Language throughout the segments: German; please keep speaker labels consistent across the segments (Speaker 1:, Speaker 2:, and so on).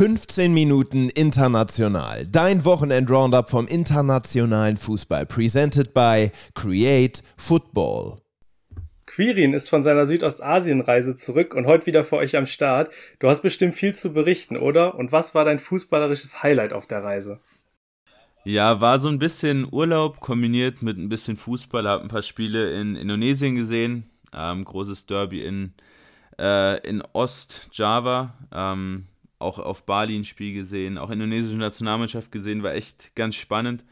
Speaker 1: 15 Minuten international. Dein Wochenend-Roundup vom internationalen Fußball. Presented by Create Football.
Speaker 2: Quirin ist von seiner Südostasienreise zurück und heute wieder für euch am Start. Du hast bestimmt viel zu berichten, oder? Und was war dein fußballerisches Highlight auf der Reise?
Speaker 3: Ja, war so ein bisschen Urlaub kombiniert mit ein bisschen Fußball. Hab ein paar Spiele in Indonesien gesehen. Ähm, großes Derby in, äh, in Ost-Java. Ähm, auch auf Bali ein Spiel gesehen. Auch indonesische Nationalmannschaft gesehen. War echt ganz spannend.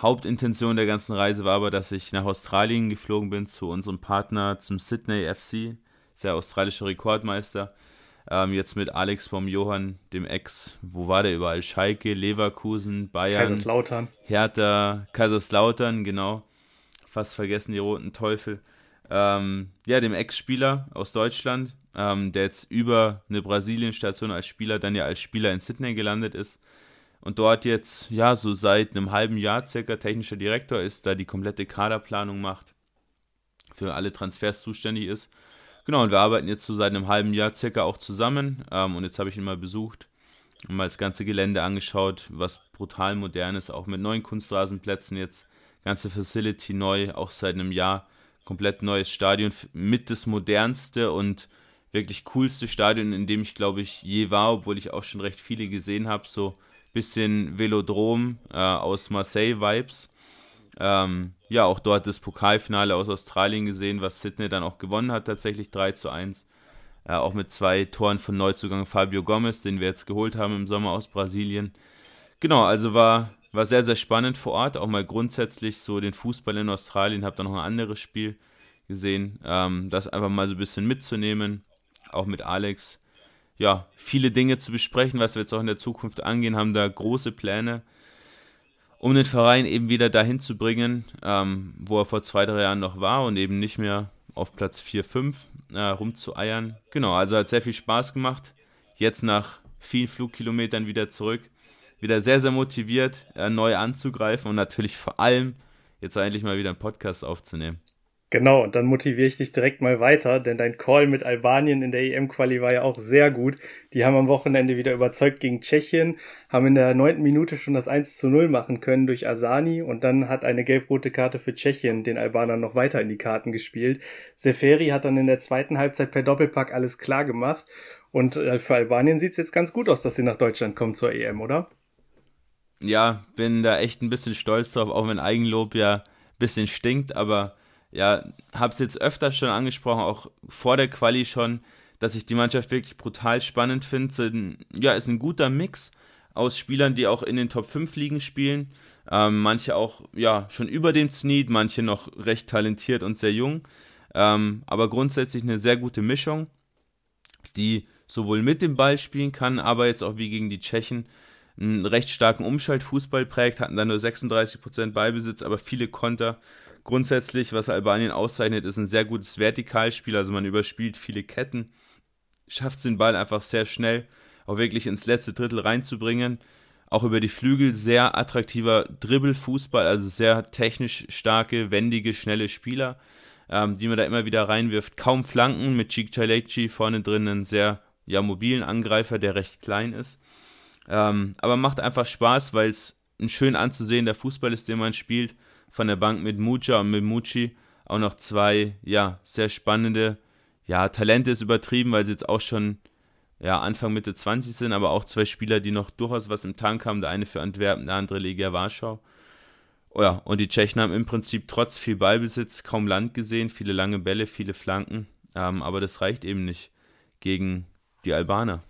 Speaker 3: Hauptintention der ganzen Reise war aber, dass ich nach Australien geflogen bin zu unserem Partner, zum Sydney FC, ist ja australischer Rekordmeister. Ähm, jetzt mit Alex vom Johann, dem Ex, wo war der überall? Schalke, Leverkusen, Bayern,
Speaker 2: Kaiserslautern.
Speaker 3: Hertha, Kaiserslautern, genau. Fast vergessen die roten Teufel. Ähm, ja, dem Ex-Spieler aus Deutschland, ähm, der jetzt über eine Brasilien-Station als Spieler dann ja als Spieler in Sydney gelandet ist. Und dort jetzt, ja, so seit einem halben Jahr circa technischer Direktor ist, da die komplette Kaderplanung macht, für alle Transfers zuständig ist. Genau, und wir arbeiten jetzt so seit einem halben Jahr circa auch zusammen. Ähm, und jetzt habe ich ihn mal besucht und mal das ganze Gelände angeschaut, was brutal modern ist, auch mit neuen Kunstrasenplätzen jetzt, ganze Facility neu, auch seit einem Jahr, komplett neues Stadion, mit das modernste und wirklich coolste Stadion, in dem ich glaube ich je war, obwohl ich auch schon recht viele gesehen habe, so bisschen Velodrom äh, aus Marseille-Vibes. Ähm, ja, auch dort das Pokalfinale aus Australien gesehen, was Sydney dann auch gewonnen hat, tatsächlich 3 zu 1. Äh, auch mit zwei Toren von Neuzugang Fabio Gomez, den wir jetzt geholt haben im Sommer aus Brasilien. Genau, also war, war sehr, sehr spannend vor Ort. Auch mal grundsätzlich so den Fußball in Australien. Habe dann noch ein anderes Spiel gesehen. Ähm, das einfach mal so ein bisschen mitzunehmen. Auch mit Alex ja, viele Dinge zu besprechen, was wir jetzt auch in der Zukunft angehen, haben da große Pläne, um den Verein eben wieder dahin zu bringen, ähm, wo er vor zwei, drei Jahren noch war und eben nicht mehr auf Platz 4, 5 äh, rumzueiern. Genau, also hat sehr viel Spaß gemacht. Jetzt nach vielen Flugkilometern wieder zurück. Wieder sehr, sehr motiviert, äh, neu anzugreifen und natürlich vor allem jetzt eigentlich mal wieder einen Podcast aufzunehmen.
Speaker 2: Genau, und dann motiviere ich dich direkt mal weiter, denn dein Call mit Albanien in der EM-Quali war ja auch sehr gut. Die haben am Wochenende wieder überzeugt gegen Tschechien, haben in der neunten Minute schon das 1 zu 0 machen können durch Asani und dann hat eine gelb-rote Karte für Tschechien den Albanern noch weiter in die Karten gespielt. Seferi hat dann in der zweiten Halbzeit per Doppelpack alles klar gemacht und äh, für Albanien sieht's jetzt ganz gut aus, dass sie nach Deutschland kommen zur EM, oder?
Speaker 3: Ja, bin da echt ein bisschen stolz drauf, auch wenn Eigenlob ja ein bisschen stinkt, aber ja, habe es jetzt öfter schon angesprochen, auch vor der Quali schon, dass ich die Mannschaft wirklich brutal spannend finde. Ja, ist ein guter Mix aus Spielern, die auch in den Top 5 Ligen spielen. Ähm, manche auch ja schon über dem Sneed, manche noch recht talentiert und sehr jung. Ähm, aber grundsätzlich eine sehr gute Mischung, die sowohl mit dem Ball spielen kann, aber jetzt auch wie gegen die Tschechen einen recht starken Umschaltfußball prägt, hatten dann nur 36% Ballbesitz, aber viele Konter Grundsätzlich, was Albanien auszeichnet, ist ein sehr gutes Vertikalspiel. Also man überspielt viele Ketten, schafft es den Ball einfach sehr schnell auch wirklich ins letzte Drittel reinzubringen. Auch über die Flügel sehr attraktiver Dribbelfußball, also sehr technisch starke, wendige, schnelle Spieler, ähm, die man da immer wieder reinwirft. Kaum Flanken mit Cik Chaleci vorne drin, einen sehr ja, mobilen Angreifer, der recht klein ist. Ähm, aber macht einfach Spaß, weil es ein schön anzusehender Fußball ist, den man spielt von der Bank mit Mucha und mit Mucci auch noch zwei, ja, sehr spannende, ja, Talente ist übertrieben, weil sie jetzt auch schon, ja, Anfang Mitte 20 sind, aber auch zwei Spieler, die noch durchaus was im Tank haben, der eine für Antwerpen, der andere Legia Warschau. Oh ja, und die Tschechen haben im Prinzip trotz viel Ballbesitz kaum Land gesehen, viele lange Bälle, viele Flanken, ähm, aber das reicht eben nicht gegen die Albaner.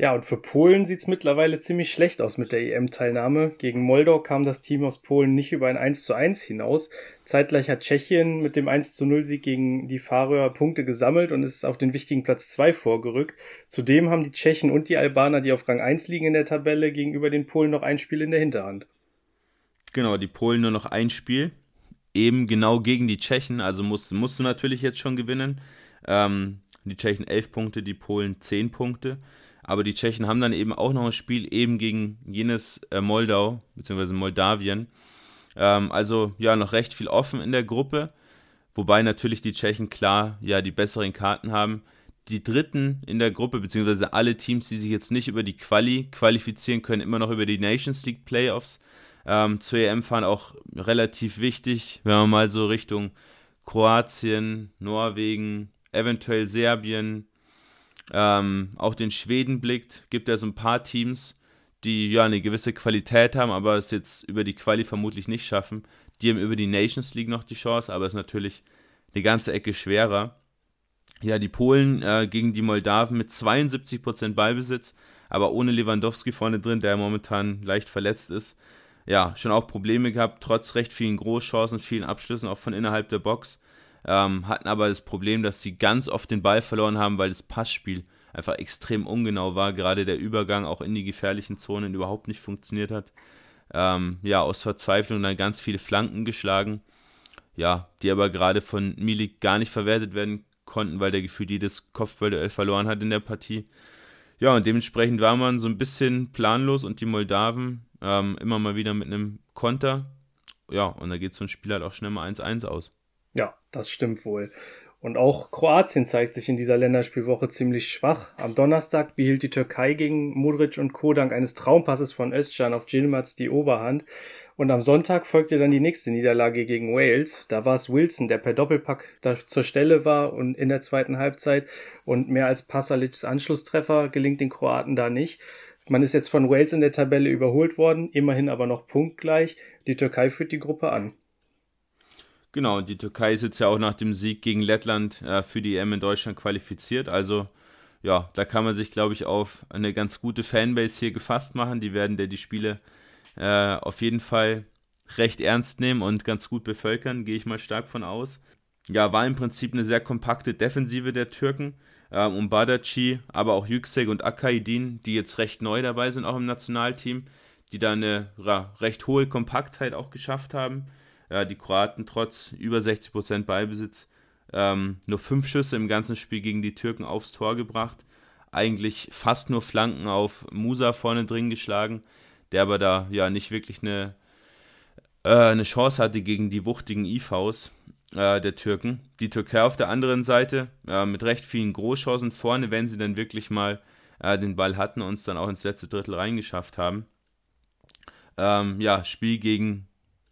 Speaker 2: Ja, und für Polen sieht's mittlerweile ziemlich schlecht aus mit der EM-Teilnahme. Gegen Moldau kam das Team aus Polen nicht über ein 1 zu 1 hinaus. Zeitgleich hat Tschechien mit dem 1 zu 0 Sieg gegen die Färöer Punkte gesammelt und ist auf den wichtigen Platz 2 vorgerückt. Zudem haben die Tschechen und die Albaner, die auf Rang 1 liegen in der Tabelle, gegenüber den Polen noch ein Spiel in der Hinterhand.
Speaker 3: Genau, die Polen nur noch ein Spiel. Eben genau gegen die Tschechen, also musst, musst du natürlich jetzt schon gewinnen. Ähm, die Tschechen 11 Punkte, die Polen 10 Punkte. Aber die Tschechen haben dann eben auch noch ein Spiel eben gegen jenes äh, Moldau, beziehungsweise Moldawien. Ähm, also ja, noch recht viel offen in der Gruppe. Wobei natürlich die Tschechen klar ja die besseren Karten haben. die Dritten in der Gruppe, beziehungsweise alle Teams, die sich jetzt nicht über die Quali qualifizieren können, immer noch über die Nations League Playoffs ähm, zur EM fahren, auch relativ wichtig, wenn man mal so Richtung Kroatien, Norwegen, eventuell Serbien, ähm, auch den Schweden blickt, gibt es ein paar Teams, die ja eine gewisse Qualität haben, aber es jetzt über die Quali vermutlich nicht schaffen. Die haben über die Nations League noch die Chance, aber es ist natürlich eine ganze Ecke schwerer. Ja, die Polen äh, gegen die Moldawen mit 72% Ballbesitz, aber ohne Lewandowski vorne drin, der momentan leicht verletzt ist. Ja, schon auch Probleme gehabt, trotz recht vielen Großchancen, vielen Abschlüssen, auch von innerhalb der Box. Ähm, hatten aber das Problem, dass sie ganz oft den Ball verloren haben, weil das Passspiel einfach extrem ungenau war. Gerade der Übergang auch in die gefährlichen Zonen überhaupt nicht funktioniert hat. Ähm, ja, aus Verzweiflung dann ganz viele Flanken geschlagen. Ja, die aber gerade von Milik gar nicht verwertet werden konnten, weil der gefühlt jedes Kopfballduell verloren hat in der Partie. Ja, und dementsprechend war man so ein bisschen planlos und die Moldawen ähm, immer mal wieder mit einem Konter. Ja, und da geht so ein Spiel halt auch schnell mal 1-1 aus.
Speaker 2: Ja, das stimmt wohl. Und auch Kroatien zeigt sich in dieser Länderspielwoche ziemlich schwach. Am Donnerstag behielt die Türkei gegen Modric und Co. dank eines Traumpasses von Özcan auf Gilmaz die Oberhand. Und am Sonntag folgte dann die nächste Niederlage gegen Wales. Da war es Wilson, der per Doppelpack da zur Stelle war und in der zweiten Halbzeit. Und mehr als Pasalics Anschlusstreffer gelingt den Kroaten da nicht. Man ist jetzt von Wales in der Tabelle überholt worden, immerhin aber noch punktgleich. Die Türkei führt die Gruppe an.
Speaker 3: Genau, die Türkei ist jetzt ja auch nach dem Sieg gegen Lettland äh, für die EM in Deutschland qualifiziert. Also ja, da kann man sich, glaube ich, auf eine ganz gute Fanbase hier gefasst machen. Die werden der die Spiele äh, auf jeden Fall recht ernst nehmen und ganz gut bevölkern, gehe ich mal stark von aus. Ja, war im Prinzip eine sehr kompakte Defensive der Türken. Ähm, um Badaci, aber auch Yüksek und Akaidin, die jetzt recht neu dabei sind, auch im Nationalteam, die da eine ja, recht hohe Kompaktheit auch geschafft haben. Ja, die Kroaten trotz über 60% Ballbesitz ähm, nur fünf Schüsse im ganzen Spiel gegen die Türken aufs Tor gebracht. Eigentlich fast nur Flanken auf Musa vorne drin geschlagen, der aber da ja nicht wirklich eine, äh, eine Chance hatte gegen die wuchtigen IVs äh, der Türken. Die Türkei auf der anderen Seite äh, mit recht vielen Großchancen vorne, wenn sie dann wirklich mal äh, den Ball hatten und es dann auch ins letzte Drittel reingeschafft haben. Ähm, ja, Spiel gegen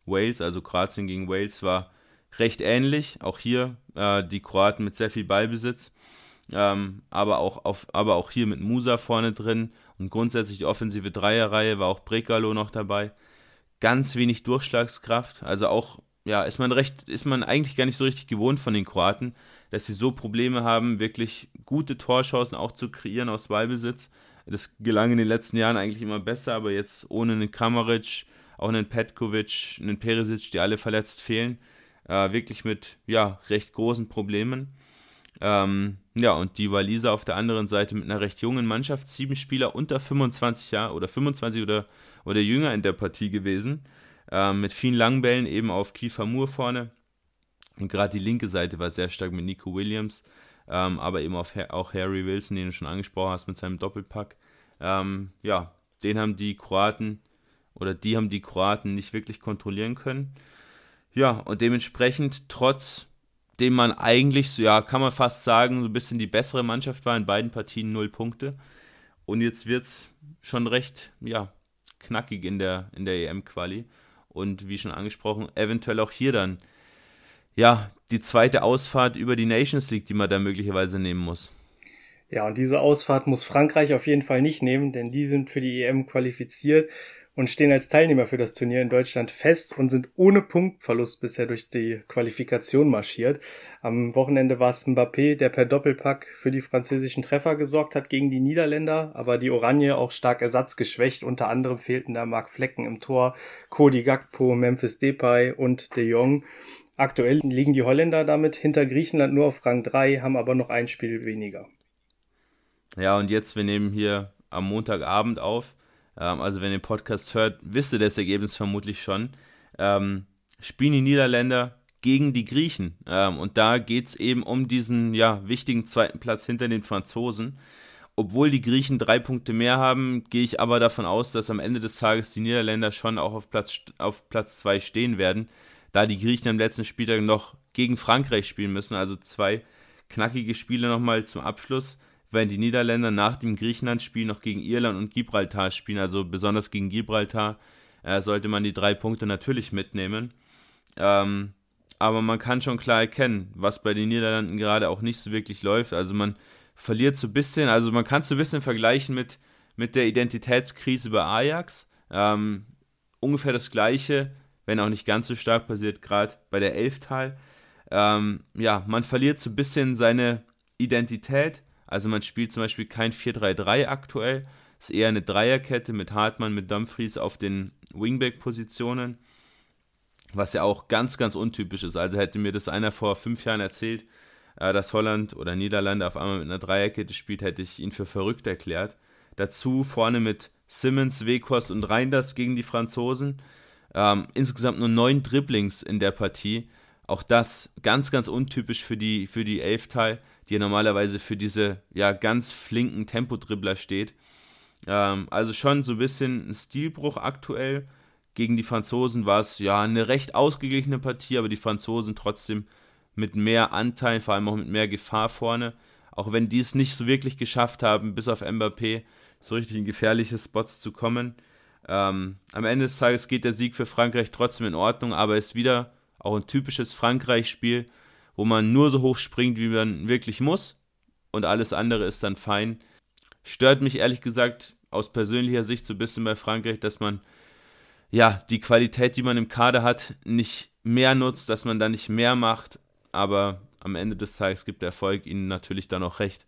Speaker 3: Wales, also Kroatien gegen Wales, war recht ähnlich. Auch hier äh, die Kroaten mit sehr viel Ballbesitz, ähm, aber, auch auf, aber auch hier mit Musa vorne drin und grundsätzlich die offensive Dreierreihe war auch Brekalo noch dabei. Ganz wenig Durchschlagskraft, also auch ja, ist man recht, ist man eigentlich gar nicht so richtig gewohnt von den Kroaten, dass sie so Probleme haben, wirklich gute Torchancen auch zu kreieren aus Ballbesitz. Das gelang in den letzten Jahren eigentlich immer besser, aber jetzt ohne einen Kramaric auch einen Petkovic, einen Perisic, die alle verletzt fehlen. Äh, wirklich mit ja, recht großen Problemen. Ähm, ja, und die Waliser auf der anderen Seite mit einer recht jungen Mannschaft, sieben Spieler unter 25 Jahre oder 25 oder, oder jünger in der Partie gewesen. Äh, mit vielen Langbällen eben auf Kiefer Moore vorne. Und gerade die linke Seite war sehr stark mit Nico Williams, ähm, aber eben auf, auch Harry Wilson, den du schon angesprochen hast mit seinem Doppelpack. Ähm, ja, den haben die Kroaten oder die haben die Kroaten nicht wirklich kontrollieren können. Ja, und dementsprechend, trotz dem man eigentlich, so, ja, kann man fast sagen, so ein bisschen die bessere Mannschaft war in beiden Partien null Punkte. Und jetzt wird es schon recht, ja, knackig in der, in der EM-Quali. Und wie schon angesprochen, eventuell auch hier dann, ja, die zweite Ausfahrt über die Nations League, die man da möglicherweise nehmen muss.
Speaker 2: Ja, und diese Ausfahrt muss Frankreich auf jeden Fall nicht nehmen, denn die sind für die EM qualifiziert und stehen als Teilnehmer für das Turnier in Deutschland fest und sind ohne Punktverlust bisher durch die Qualifikation marschiert. Am Wochenende war es Mbappé, der per Doppelpack für die französischen Treffer gesorgt hat gegen die Niederländer, aber die Oranje auch stark ersatzgeschwächt. Unter anderem fehlten da Mark Flecken im Tor, Cody Gakpo, Memphis Depay und De Jong. Aktuell liegen die Holländer damit hinter Griechenland nur auf Rang 3, haben aber noch ein Spiel weniger.
Speaker 3: Ja, und jetzt, wir nehmen hier am Montagabend auf. Ähm, also wenn ihr den Podcast hört, wisst ihr das Ergebnis vermutlich schon. Ähm, spielen die Niederländer gegen die Griechen. Ähm, und da geht es eben um diesen ja, wichtigen zweiten Platz hinter den Franzosen. Obwohl die Griechen drei Punkte mehr haben, gehe ich aber davon aus, dass am Ende des Tages die Niederländer schon auch auf Platz, auf Platz zwei stehen werden, da die Griechen am letzten Spieltag noch gegen Frankreich spielen müssen, also zwei knackige Spiele nochmal zum Abschluss, wenn die Niederländer nach dem Griechenland-Spiel noch gegen Irland und Gibraltar spielen, also besonders gegen Gibraltar, äh, sollte man die drei Punkte natürlich mitnehmen. Ähm, aber man kann schon klar erkennen, was bei den Niederlanden gerade auch nicht so wirklich läuft. Also man verliert so ein bisschen, also man kann es so ein bisschen vergleichen mit, mit der Identitätskrise bei Ajax. Ähm, ungefähr das gleiche, wenn auch nicht ganz so stark passiert, gerade bei der Elftal. Ähm, ja, man verliert so ein bisschen seine Identität. Also man spielt zum Beispiel kein 4-3-3 aktuell. Es ist eher eine Dreierkette mit Hartmann, mit Dumfries auf den Wingback-Positionen was ja auch ganz, ganz untypisch ist. Also hätte mir das einer vor fünf Jahren erzählt, äh, dass Holland oder Niederlande auf einmal mit einer Dreierkette spielt, hätte ich ihn für verrückt erklärt. Dazu vorne mit Simmons, Wekos und Reinders gegen die Franzosen. Ähm, insgesamt nur neun Dribblings in der Partie. Auch das ganz, ganz untypisch für die, für die Elfteil, die ja normalerweise für diese ja, ganz flinken Tempodribbler steht. Ähm, also schon so ein bisschen ein Stilbruch aktuell gegen die Franzosen war es ja eine recht ausgeglichene Partie, aber die Franzosen trotzdem mit mehr Anteil, vor allem auch mit mehr Gefahr vorne. Auch wenn die es nicht so wirklich geschafft haben, bis auf Mbappé so richtig in gefährliche Spots zu kommen. Ähm, am Ende des Tages geht der Sieg für Frankreich trotzdem in Ordnung, aber es ist wieder auch ein typisches Frankreich-Spiel, wo man nur so hoch springt, wie man wirklich muss und alles andere ist dann fein. Stört mich ehrlich gesagt aus persönlicher Sicht so ein bisschen bei Frankreich, dass man ja, die Qualität, die man im Kader hat, nicht mehr nutzt, dass man da nicht mehr macht. Aber am Ende des Tages gibt der Erfolg ihnen natürlich dann auch recht.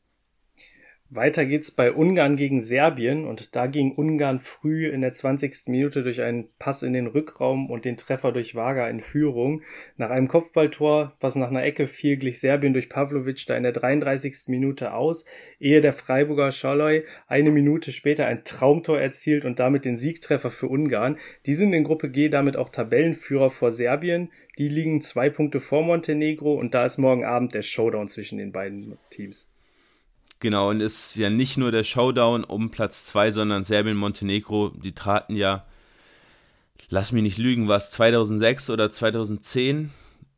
Speaker 2: Weiter geht's bei Ungarn gegen Serbien und da ging Ungarn früh in der 20. Minute durch einen Pass in den Rückraum und den Treffer durch Vaga in Führung. Nach einem Kopfballtor, was nach einer Ecke fiel, glich Serbien durch Pavlovic da in der 33. Minute aus, ehe der Freiburger Scholloy eine Minute später ein Traumtor erzielt und damit den Siegtreffer für Ungarn. Die sind in Gruppe G damit auch Tabellenführer vor Serbien. Die liegen zwei Punkte vor Montenegro und da ist morgen Abend der Showdown zwischen den beiden Teams.
Speaker 3: Genau, und ist ja nicht nur der Showdown um Platz 2, sondern Serbien, Montenegro, die traten ja, lass mich nicht lügen, war es 2006 oder 2010?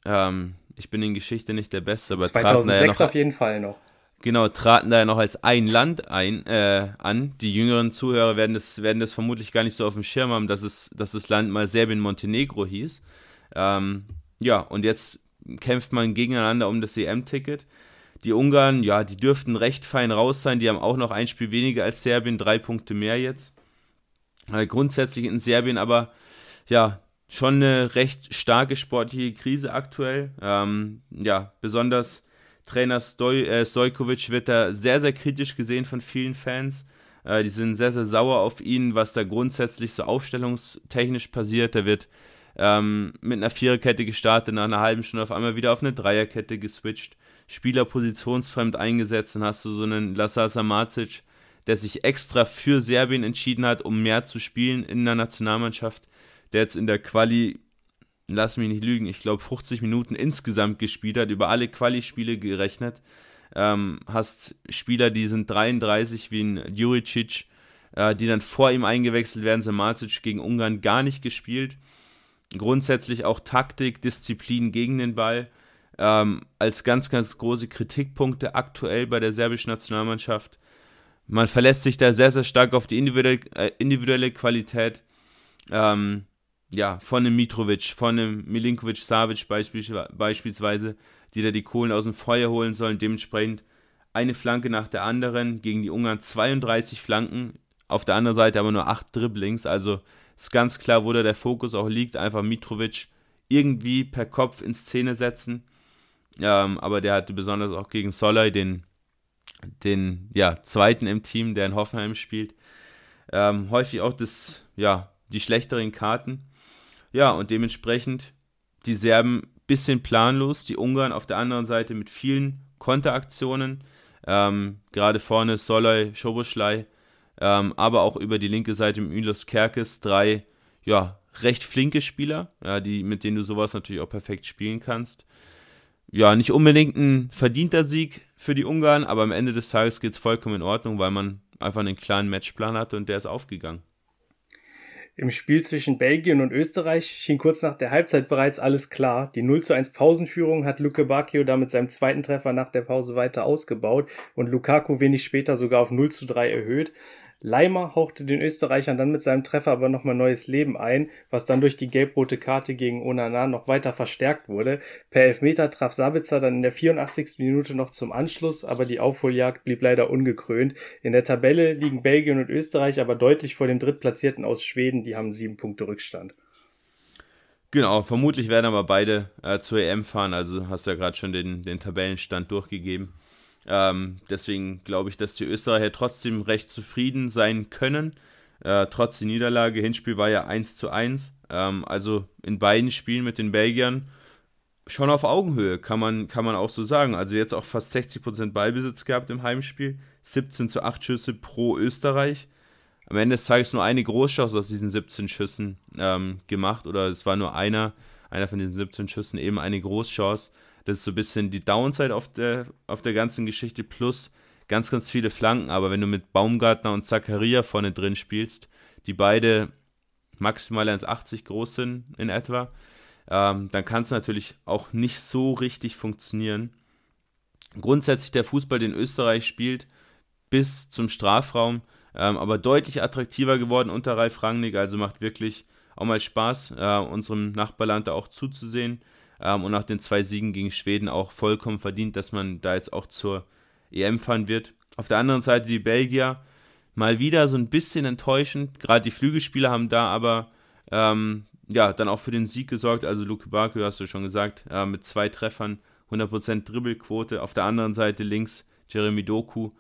Speaker 3: Ähm, ich bin in Geschichte nicht der Beste, aber
Speaker 2: 2006 ja noch, auf jeden Fall noch.
Speaker 3: Genau, traten da ja noch als ein Land ein, äh, an. Die jüngeren Zuhörer werden das, werden das vermutlich gar nicht so auf dem Schirm haben, dass, es, dass das Land mal Serbien-Montenegro hieß. Ähm, ja, und jetzt kämpft man gegeneinander um das EM-Ticket. Die Ungarn, ja, die dürften recht fein raus sein. Die haben auch noch ein Spiel weniger als Serbien, drei Punkte mehr jetzt. Äh, grundsätzstlich in Serbien aber, ja, schon eine recht starke sportliche Krise aktuell. Ähm, ja, besonders Trainer Stoj, äh, Stojkovic wird da sehr, sehr kritisch gesehen von vielen Fans. Äh, die sind sehr, sehr sauer auf ihn, was da grundsätzlich so aufstellungstechnisch passiert. Da wird ähm, mit einer Viererkette gestartet, nach einer halben Stunde auf einmal wieder auf eine Dreierkette geswitcht. Spieler positionsfremd eingesetzt. Dann hast du so einen Lasasa Macic, der sich extra für Serbien entschieden hat, um mehr zu spielen in der Nationalmannschaft, der jetzt in der Quali, lass mich nicht lügen, ich glaube 50 Minuten insgesamt gespielt hat, über alle Quali-Spiele gerechnet. Ähm, hast Spieler, die sind 33, wie ein Juricic, äh, die dann vor ihm eingewechselt werden. Samacic gegen Ungarn gar nicht gespielt. Grundsätzlich auch Taktik, Disziplin gegen den Ball ähm, als ganz, ganz große Kritikpunkte aktuell bei der serbischen Nationalmannschaft. Man verlässt sich da sehr, sehr stark auf die individuelle, äh, individuelle Qualität. Ähm, ja, von einem Mitrovic, von einem Milinkovic Savic beispielsweise, die da die Kohlen aus dem Feuer holen sollen. Dementsprechend eine Flanke nach der anderen. Gegen die Ungarn 32 Flanken, auf der anderen Seite aber nur 8 Dribblings. Also ist ganz klar, wo da der Fokus auch liegt. Einfach Mitrovic irgendwie per Kopf in Szene setzen. Ähm, aber der hatte besonders auch gegen Solai den, den ja, zweiten im Team, der in Hoffenheim spielt, ähm, häufig auch das, ja, die schlechteren Karten. Ja, und dementsprechend die Serben bisschen planlos, die Ungarn auf der anderen Seite mit vielen Konteraktionen, ähm, gerade vorne Solai, Schoboschlei, ähm, aber auch über die linke Seite Milos Kerkes drei, ja, recht flinke Spieler, ja, die, mit denen du sowas natürlich auch perfekt spielen kannst ja, nicht unbedingt ein verdienter Sieg für die Ungarn, aber am Ende des Tages geht es vollkommen in Ordnung, weil man einfach einen klaren Matchplan hatte und der ist aufgegangen.
Speaker 2: Im Spiel zwischen Belgien und Österreich schien kurz nach der Halbzeit bereits alles klar. Die 0 zu 1 Pausenführung hat Luke Bacchio damit seinem zweiten Treffer nach der Pause weiter ausgebaut und Lukaku wenig später sogar auf 0 zu 3 erhöht. Leimer hauchte den Österreichern dann mit seinem Treffer aber nochmal neues Leben ein, was dann durch die gelb-rote Karte gegen Onana noch weiter verstärkt wurde. Per Elfmeter traf Sabitzer dann in der 84. Minute noch zum Anschluss, aber die Aufholjagd blieb leider ungekrönt. In der Tabelle liegen Belgien und Österreich aber deutlich vor dem Drittplatzierten aus Schweden, die haben sieben Punkte Rückstand.
Speaker 3: Genau, vermutlich werden aber beide äh, zur EM fahren, also hast ja gerade schon den, den Tabellenstand durchgegeben. Ähm, deswegen glaube ich, dass die Österreicher trotzdem recht zufrieden sein können. Äh, trotz der Niederlage. Hinspiel war ja 1 zu 1. Ähm, also in beiden Spielen mit den Belgiern schon auf Augenhöhe, kann man, kann man auch so sagen. Also jetzt auch fast 60% Ballbesitz gehabt im Heimspiel. 17 zu 8 Schüsse pro Österreich. Am Ende des Tages nur eine Großchance aus diesen 17 Schüssen ähm, gemacht. Oder es war nur einer, einer von diesen 17 Schüssen eben eine Großchance. Das ist so ein bisschen die Downside auf der, auf der ganzen Geschichte plus ganz, ganz viele Flanken. Aber wenn du mit Baumgartner und Zakaria vorne drin spielst, die beide maximal 1,80 groß sind in etwa, ähm, dann kann es natürlich auch nicht so richtig funktionieren. Grundsätzlich der Fußball, den Österreich spielt, bis zum Strafraum, ähm, aber deutlich attraktiver geworden unter Ralf Rangnick. Also macht wirklich auch mal Spaß, äh, unserem Nachbarland da auch zuzusehen ähm, und nach den zwei Siegen gegen Schweden auch vollkommen verdient, dass man da jetzt auch zur EM fahren wird. Auf der anderen Seite die Belgier mal wieder so ein bisschen enttäuschend. Gerade die Flügelspieler haben da aber ähm, ja dann auch für den Sieg gesorgt. Also Luke Barco, hast du schon gesagt, äh, mit zwei Treffern, 100% Dribbelquote. Auf der anderen Seite links Jeremy Doku,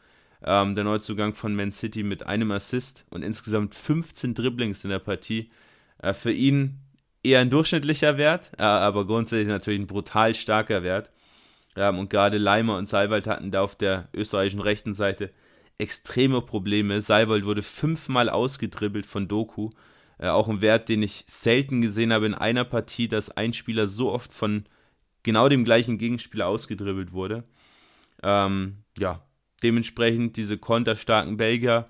Speaker 3: ähm, der Neuzugang von Man City mit einem Assist und insgesamt 15 Dribblings in der Partie. Äh, für ihn eher ein durchschnittlicher Wert, aber grundsätzlich natürlich ein brutal starker Wert. und gerade Leimer und Seiwald hatten da auf der österreichischen rechten Seite extreme Probleme. Seiwald wurde fünfmal ausgedribbelt von Doku. Äh, auch ein Wert, den ich selten gesehen habe in einer Partie, dass ein Spieler so oft von genau dem gleichen Gegenspieler ausgedribbelt wurde. Ähm, ja, dementsprechend diese konterstarken Belgier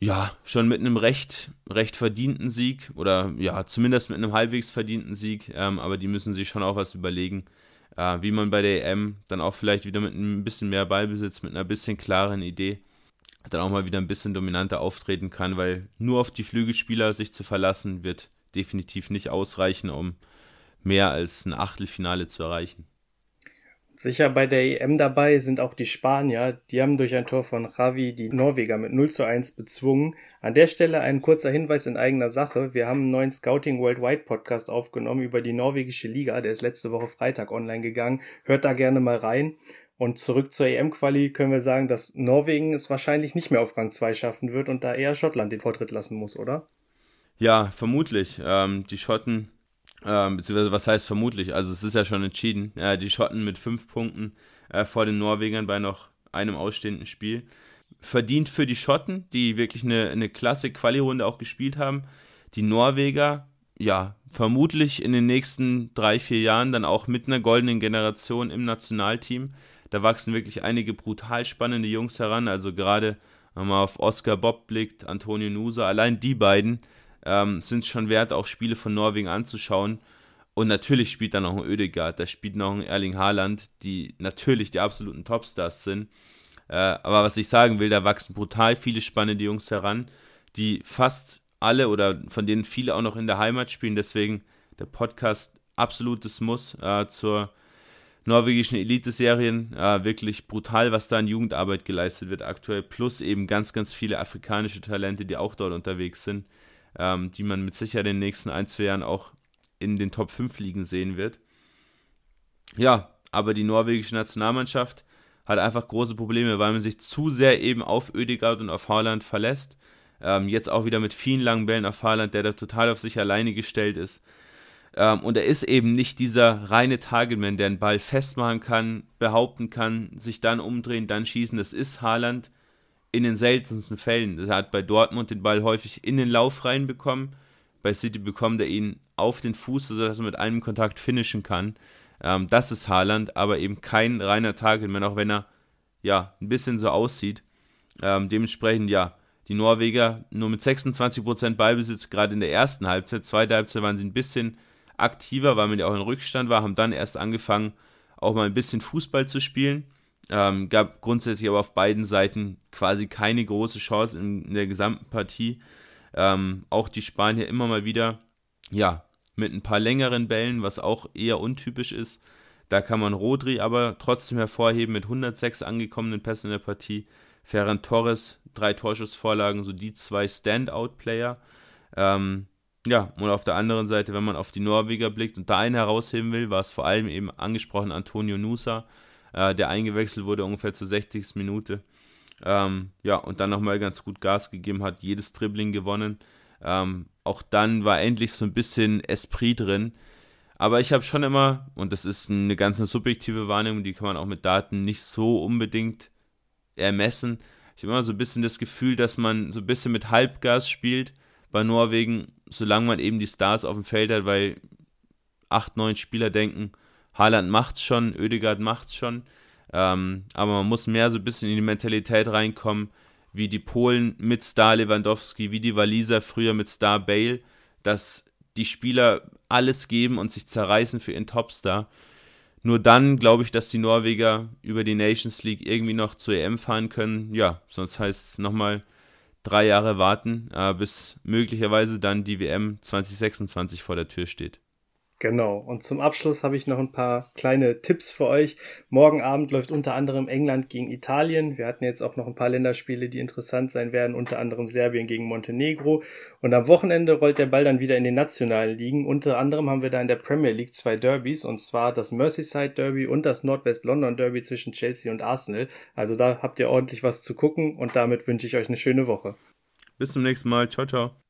Speaker 3: ja, schon mit einem recht, recht verdienten Sieg oder ja, zumindest mit einem halbwegs verdienten Sieg, ähm, aber die müssen sich schon auch was überlegen, äh, wie man bei der EM dann auch vielleicht wieder mit ein bisschen mehr Ballbesitz, mit einer bisschen klaren Idee dann auch mal wieder ein bisschen dominanter auftreten kann, weil nur auf die Flügelspieler sich zu verlassen, wird definitiv nicht ausreichen, um mehr als ein Achtelfinale zu erreichen.
Speaker 2: Sicher bei der EM dabei sind auch die Spanier. Die haben durch ein Tor von Ravi die Norweger mit 0 zu 1 bezwungen. An der Stelle ein kurzer Hinweis in eigener Sache. Wir haben einen neuen Scouting Worldwide Podcast aufgenommen über die norwegische Liga. Der ist letzte Woche Freitag online gegangen. Hört da gerne mal rein. Und zurück zur EM-Quali können wir sagen, dass Norwegen es wahrscheinlich nicht mehr auf Rang 2 schaffen wird und da eher Schottland den Vortritt lassen muss, oder?
Speaker 3: Ja, vermutlich. Ähm, die Schotten ähm, beziehungsweise was heißt vermutlich? Also es ist ja schon entschieden. Ja, die Schotten mit fünf Punkten äh, vor den Norwegern bei noch einem ausstehenden Spiel. Verdient für die Schotten, die wirklich eine, eine klasse Quali-Runde auch gespielt haben. Die Norweger, ja, vermutlich in den nächsten drei, vier Jahren dann auch mit einer goldenen Generation im Nationalteam. Da wachsen wirklich einige brutal spannende Jungs heran. Also gerade, wenn man auf Oscar Bob blickt, Antonio Nusa, allein die beiden ähm, sind schon wert, auch Spiele von Norwegen anzuschauen. Und natürlich spielt da noch ein Ödegaard, da spielt noch ein Erling Haaland, die natürlich die absoluten Topstars sind. Äh, aber was ich sagen will, da wachsen brutal viele spannende Jungs heran, die fast alle oder von denen viele auch noch in der Heimat spielen. Deswegen der Podcast absolutes Muss äh, zur norwegischen Elite-Serien. Äh, wirklich brutal, was da an Jugendarbeit geleistet wird aktuell. Plus eben ganz, ganz viele afrikanische Talente, die auch dort unterwegs sind ähm, die man mit Sicherheit in den nächsten ein, zwei Jahren auch in den Top 5 liegen sehen wird. Ja, aber die norwegische Nationalmannschaft hat einfach große Probleme, weil man sich zu sehr eben auf Ödegaard und auf Haaland verlässt. Ähm, jetzt auch wieder mit vielen langen Bällen auf Haaland, der da total auf sich alleine gestellt ist. Ähm, und er ist eben nicht dieser reine Targetman, der einen Ball festmachen kann, behaupten kann, sich dann umdrehen, dann schießen. Das ist Haaland in den seltensten Fällen. Er hat bei Dortmund den Ball häufig in den Lauf reinbekommen. Bei City bekommt er ihn auf den Fuß, sodass er mit einem Kontakt finishen kann. Ähm, das ist Haaland, aber eben kein reiner Targetman, auch wenn er ja ein bisschen so aussieht. Ähm, dementsprechend ja, die Norweger nur mit 26% Ballbesitz, gerade in der ersten Halbzeit. Zweite Halbzeit waren sie ein bisschen aktiver, weil man ja auch in Rückstand war, haben dann erst angefangen, auch mal ein bisschen Fußball zu spielen. Ähm, gab grundsätzlich aber auf beiden Seiten quasi keine große Chance in, der gesamten Partie. Ähm, auch die Spanier immer mal wieder, ja, mit ein paar längeren Bällen, was auch eher untypisch ist. Da kann man Rodri aber trotzdem hervorheben mit 106 angekommenen Pässen in der Partie. Ferran Torres, drei Torschussvorlagen, so die zwei Standout-Player. Ähm, ja, und auf der anderen Seite, wenn man auf die Norweger blickt und da einen herausheben will, war es vor allem eben angesprochen Antonio Nusa, äh, der eingewechselt wurde ungefähr zur 60. Minute. Ähm, ja, und dann nochmal ganz gut Gas gegeben hat, jedes Dribbling gewonnen. Ähm, auch dann war endlich so ein bisschen Esprit drin. Aber ich habe schon immer, und das ist eine ganz eine subjektive Wahrnehmung, die kann man auch mit Daten nicht so unbedingt ermessen. Ich habe immer so ein bisschen das Gefühl, dass man so ein bisschen mit Halbgas spielt bei Norwegen, solange man eben die Stars auf dem Feld hat, weil acht, neun Spieler denken, Haaland macht's schon, Oedegaard macht's schon. Ähm, aber man muss mehr so ein bisschen in die Mentalität reinkommen, wie die Polen mit Star Lewandowski, wie die Waliser früher mit Star Bale, dass die Spieler alles geben und sich zerreißen für ihren Topstar. Nur dann glaube ich, dass die Norweger über die Nations League irgendwie noch zur EM fahren können. Ja, sonst heißt es nochmal drei Jahre warten, äh, bis möglicherweise dann die WM 2026 vor der Tür steht.
Speaker 2: Genau. Und zum Abschluss habe ich noch ein paar kleine Tipps für euch. Morgen Abend läuft unter anderem England gegen Italien. Wir hatten jetzt auch noch ein paar Länderspiele, die interessant sein werden, unter anderem Serbien gegen Montenegro. Und am Wochenende rollt der Ball dann wieder in den nationalen Ligen. Unter anderem haben wir da in der Premier League zwei Derbys, und zwar das Merseyside Derby und das Nordwest London Derby zwischen Chelsea und Arsenal. Also da habt ihr ordentlich was zu gucken und damit wünsche ich euch eine schöne Woche.
Speaker 3: Bis zum nächsten Mal. Ciao, ciao.